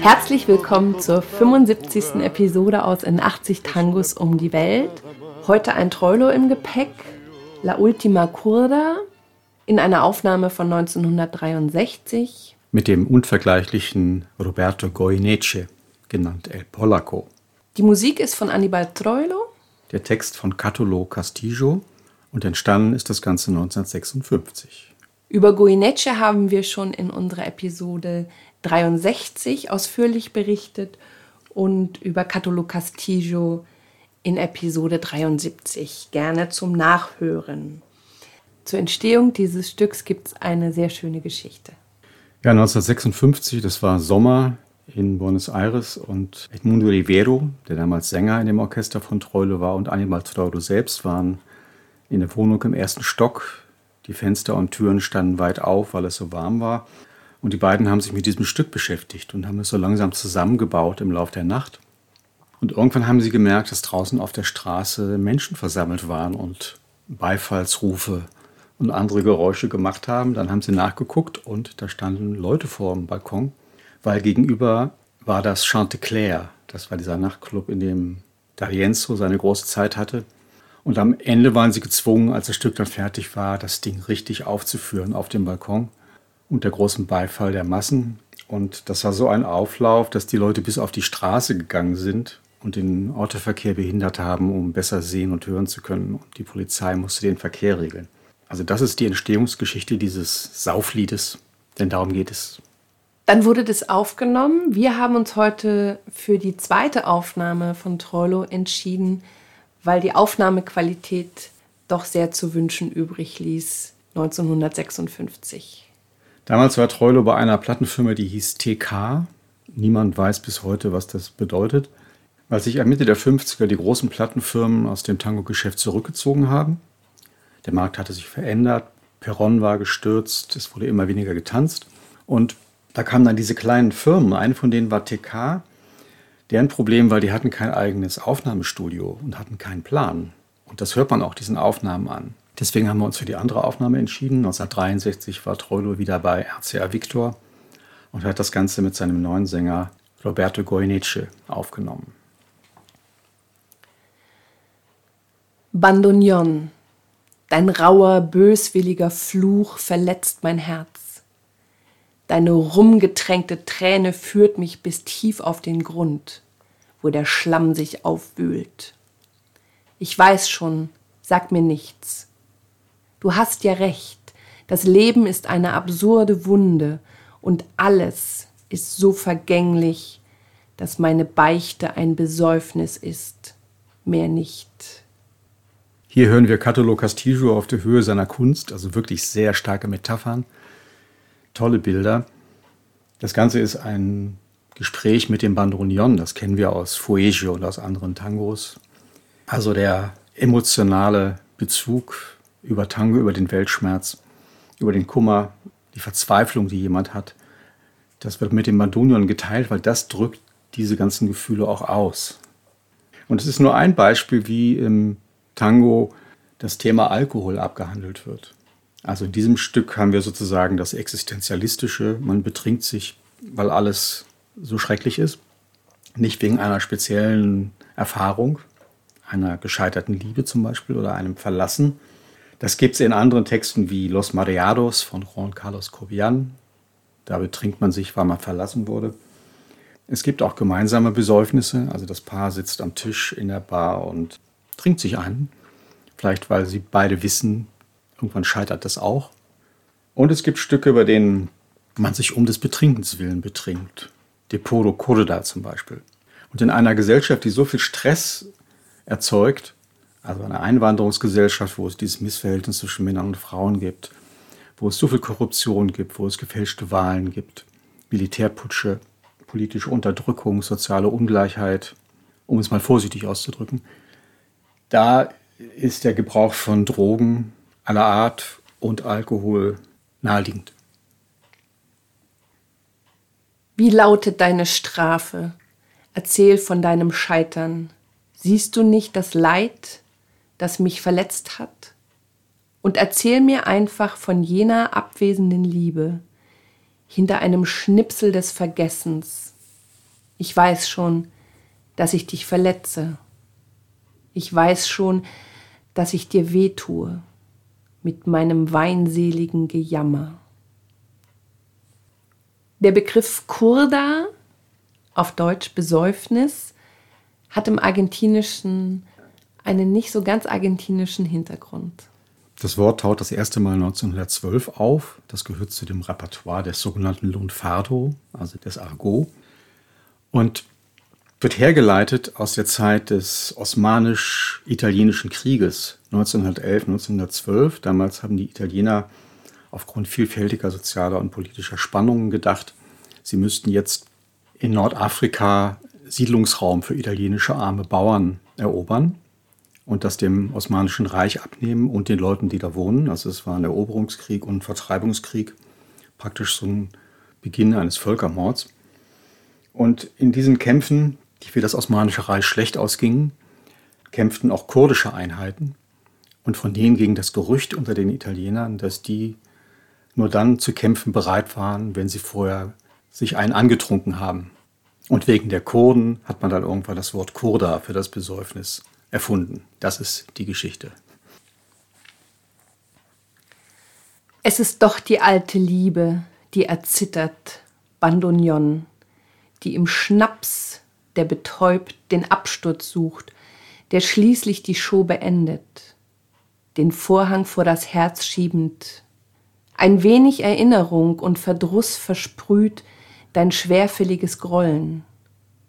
Herzlich willkommen zur 75. Episode aus In 80 Tangos um die Welt. Heute ein Troilo im Gepäck, La Ultima Curda, in einer Aufnahme von 1963. Mit dem unvergleichlichen Roberto Goyeneche, genannt El Polaco. Die Musik ist von Annibal Troilo. Der Text von Catulo Castillo und entstanden ist das Ganze 1956. Über Goyeneche haben wir schon in unserer Episode 63 ausführlich berichtet und über Catulo Castillo in Episode 73 gerne zum Nachhören. Zur Entstehung dieses Stücks gibt es eine sehr schöne Geschichte. Ja, 1956, das war Sommer in Buenos Aires und Edmundo Rivero, der damals Sänger in dem Orchester von Troilo war, und Animal Troilo selbst waren in der Wohnung im ersten Stock. Die Fenster und Türen standen weit auf, weil es so warm war. Und die beiden haben sich mit diesem Stück beschäftigt und haben es so langsam zusammengebaut im Laufe der Nacht. Und irgendwann haben sie gemerkt, dass draußen auf der Straße Menschen versammelt waren und Beifallsrufe und andere Geräusche gemacht haben. Dann haben sie nachgeguckt und da standen Leute vor dem Balkon, weil gegenüber war das Chanteclair. Das war dieser Nachtclub, in dem D'Arienzo seine große Zeit hatte. Und am Ende waren sie gezwungen, als das Stück dann fertig war, das Ding richtig aufzuführen auf dem Balkon unter großem Beifall der Massen. Und das war so ein Auflauf, dass die Leute bis auf die Straße gegangen sind und den Autoverkehr behindert haben, um besser sehen und hören zu können. Und die Polizei musste den Verkehr regeln. Also das ist die Entstehungsgeschichte dieses Saufliedes, denn darum geht es. Dann wurde das aufgenommen. Wir haben uns heute für die zweite Aufnahme von Troilo entschieden, weil die Aufnahmequalität doch sehr zu wünschen übrig ließ 1956. Damals war Troilo bei einer Plattenfirma, die hieß TK. Niemand weiß bis heute, was das bedeutet. Weil sich ab Mitte der 50er die großen Plattenfirmen aus dem Tango-Geschäft zurückgezogen haben. Der Markt hatte sich verändert, Perron war gestürzt, es wurde immer weniger getanzt. Und da kamen dann diese kleinen Firmen. Eine von denen war TK. Deren Problem war, die hatten kein eigenes Aufnahmestudio und hatten keinen Plan. Und das hört man auch diesen Aufnahmen an. Deswegen haben wir uns für die andere Aufnahme entschieden. 1963 war Troilo wieder bei RCA Victor und hat das Ganze mit seinem neuen Sänger Roberto Goyeneche aufgenommen. Bandoneon, dein rauer, böswilliger Fluch verletzt mein Herz. Deine rumgetränkte Träne führt mich bis tief auf den Grund, wo der Schlamm sich aufwühlt. Ich weiß schon, sag mir nichts, Du hast ja recht. Das Leben ist eine absurde Wunde und alles ist so vergänglich, dass meine Beichte ein Besäufnis ist, mehr nicht. Hier hören wir Catolo Castillo auf der Höhe seiner Kunst, also wirklich sehr starke Metaphern, tolle Bilder. Das Ganze ist ein Gespräch mit dem Bandonion, das kennen wir aus Fuegio und aus anderen Tangos. Also der emotionale Bezug über Tango, über den Weltschmerz, über den Kummer, die Verzweiflung, die jemand hat. Das wird mit dem Bandonion geteilt, weil das drückt diese ganzen Gefühle auch aus. Und es ist nur ein Beispiel, wie im Tango das Thema Alkohol abgehandelt wird. Also in diesem Stück haben wir sozusagen das Existenzialistische. Man betrinkt sich, weil alles so schrecklich ist. Nicht wegen einer speziellen Erfahrung, einer gescheiterten Liebe zum Beispiel oder einem Verlassen, das gibt es in anderen Texten wie Los Mareados von Juan Carlos Cobian. Da betrinkt man sich, weil man verlassen wurde. Es gibt auch gemeinsame Besäufnisse. Also das Paar sitzt am Tisch in der Bar und trinkt sich ein. Vielleicht, weil sie beide wissen, irgendwann scheitert das auch. Und es gibt Stücke, bei denen man sich um des Betrinkens willen betrinkt. De Poro Corda zum Beispiel. Und in einer Gesellschaft, die so viel Stress erzeugt, also eine Einwanderungsgesellschaft, wo es dieses Missverhältnis zwischen Männern und Frauen gibt, wo es so viel Korruption gibt, wo es gefälschte Wahlen gibt, Militärputsche, politische Unterdrückung, soziale Ungleichheit, um es mal vorsichtig auszudrücken. Da ist der Gebrauch von Drogen aller Art und Alkohol naheliegend. Wie lautet deine Strafe? Erzähl von deinem Scheitern. Siehst du nicht das Leid, das mich verletzt hat? Und erzähl mir einfach von jener abwesenden Liebe, hinter einem Schnipsel des Vergessens. Ich weiß schon, dass ich dich verletze. Ich weiß schon, dass ich dir wehtue mit meinem weinseligen Gejammer. Der Begriff Kurda, auf Deutsch Besäufnis, hat im Argentinischen einen nicht so ganz argentinischen Hintergrund. Das Wort taucht das erste Mal 1912 auf. Das gehört zu dem Repertoire des sogenannten Lunfardo, also des Argot. Und wird hergeleitet aus der Zeit des Osmanisch-Italienischen Krieges 1911, 1912. Damals haben die Italiener aufgrund vielfältiger sozialer und politischer Spannungen gedacht, sie müssten jetzt in Nordafrika Siedlungsraum für italienische arme Bauern erobern und das dem Osmanischen Reich abnehmen und den Leuten, die da wohnen. Also es war ein Eroberungskrieg und ein Vertreibungskrieg, praktisch so ein Beginn eines Völkermords. Und in diesen Kämpfen, die für das Osmanische Reich schlecht ausgingen, kämpften auch kurdische Einheiten. Und von denen ging das Gerücht unter den Italienern, dass die nur dann zu kämpfen bereit waren, wenn sie vorher sich einen angetrunken haben. Und wegen der Kurden hat man dann irgendwann das Wort Kurda für das Besäufnis erfunden. Das ist die Geschichte. Es ist doch die alte Liebe, die erzittert, Bandonion, die im Schnaps, der betäubt, den Absturz sucht, der schließlich die Show beendet, den Vorhang vor das Herz schiebend, ein wenig Erinnerung und Verdruss versprüht dein schwerfälliges Grollen,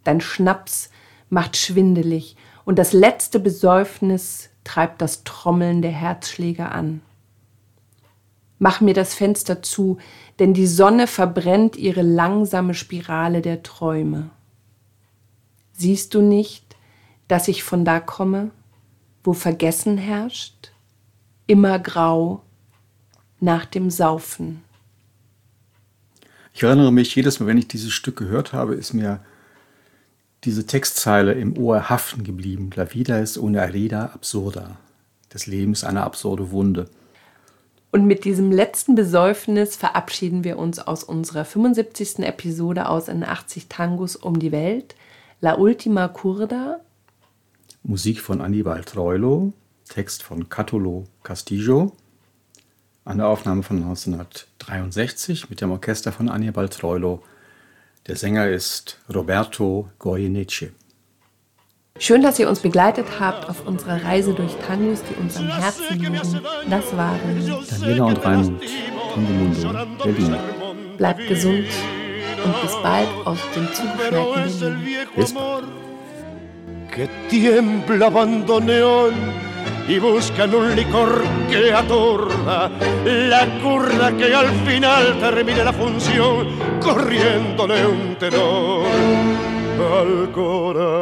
dein Schnaps macht schwindelig und das letzte Besäufnis treibt das Trommeln der Herzschläge an. Mach mir das Fenster zu, denn die Sonne verbrennt ihre langsame Spirale der Träume. Siehst du nicht, dass ich von da komme, wo Vergessen herrscht, immer grau nach dem Saufen? Ich erinnere mich, jedes Mal, wenn ich dieses Stück gehört habe, ist mir diese Textzeile im Ohr haften geblieben. La vida es una herida absurda. Das Leben ist eine absurde Wunde. Und mit diesem letzten Besäufnis verabschieden wir uns aus unserer 75. Episode aus in 80 Tangos um die Welt. La Ultima Curda. Musik von Anibal Troilo, Text von Catolo Castillo. Eine Aufnahme von 1963 mit dem Orchester von Anibal Troilo der Sänger ist Roberto Goyeneche. Schön, dass ihr uns begleitet habt auf unserer Reise durch Tangos, die uns am Herzen liegen. Das waren Daniela und Raimund, Tangomundo, Berlin. Bleibt gesund und bis bald aus dem zugeschneiten Berlin. Bis bald. y buscan un licor que atorda la curda que al final termine la función corriéndole un tenor al corazón.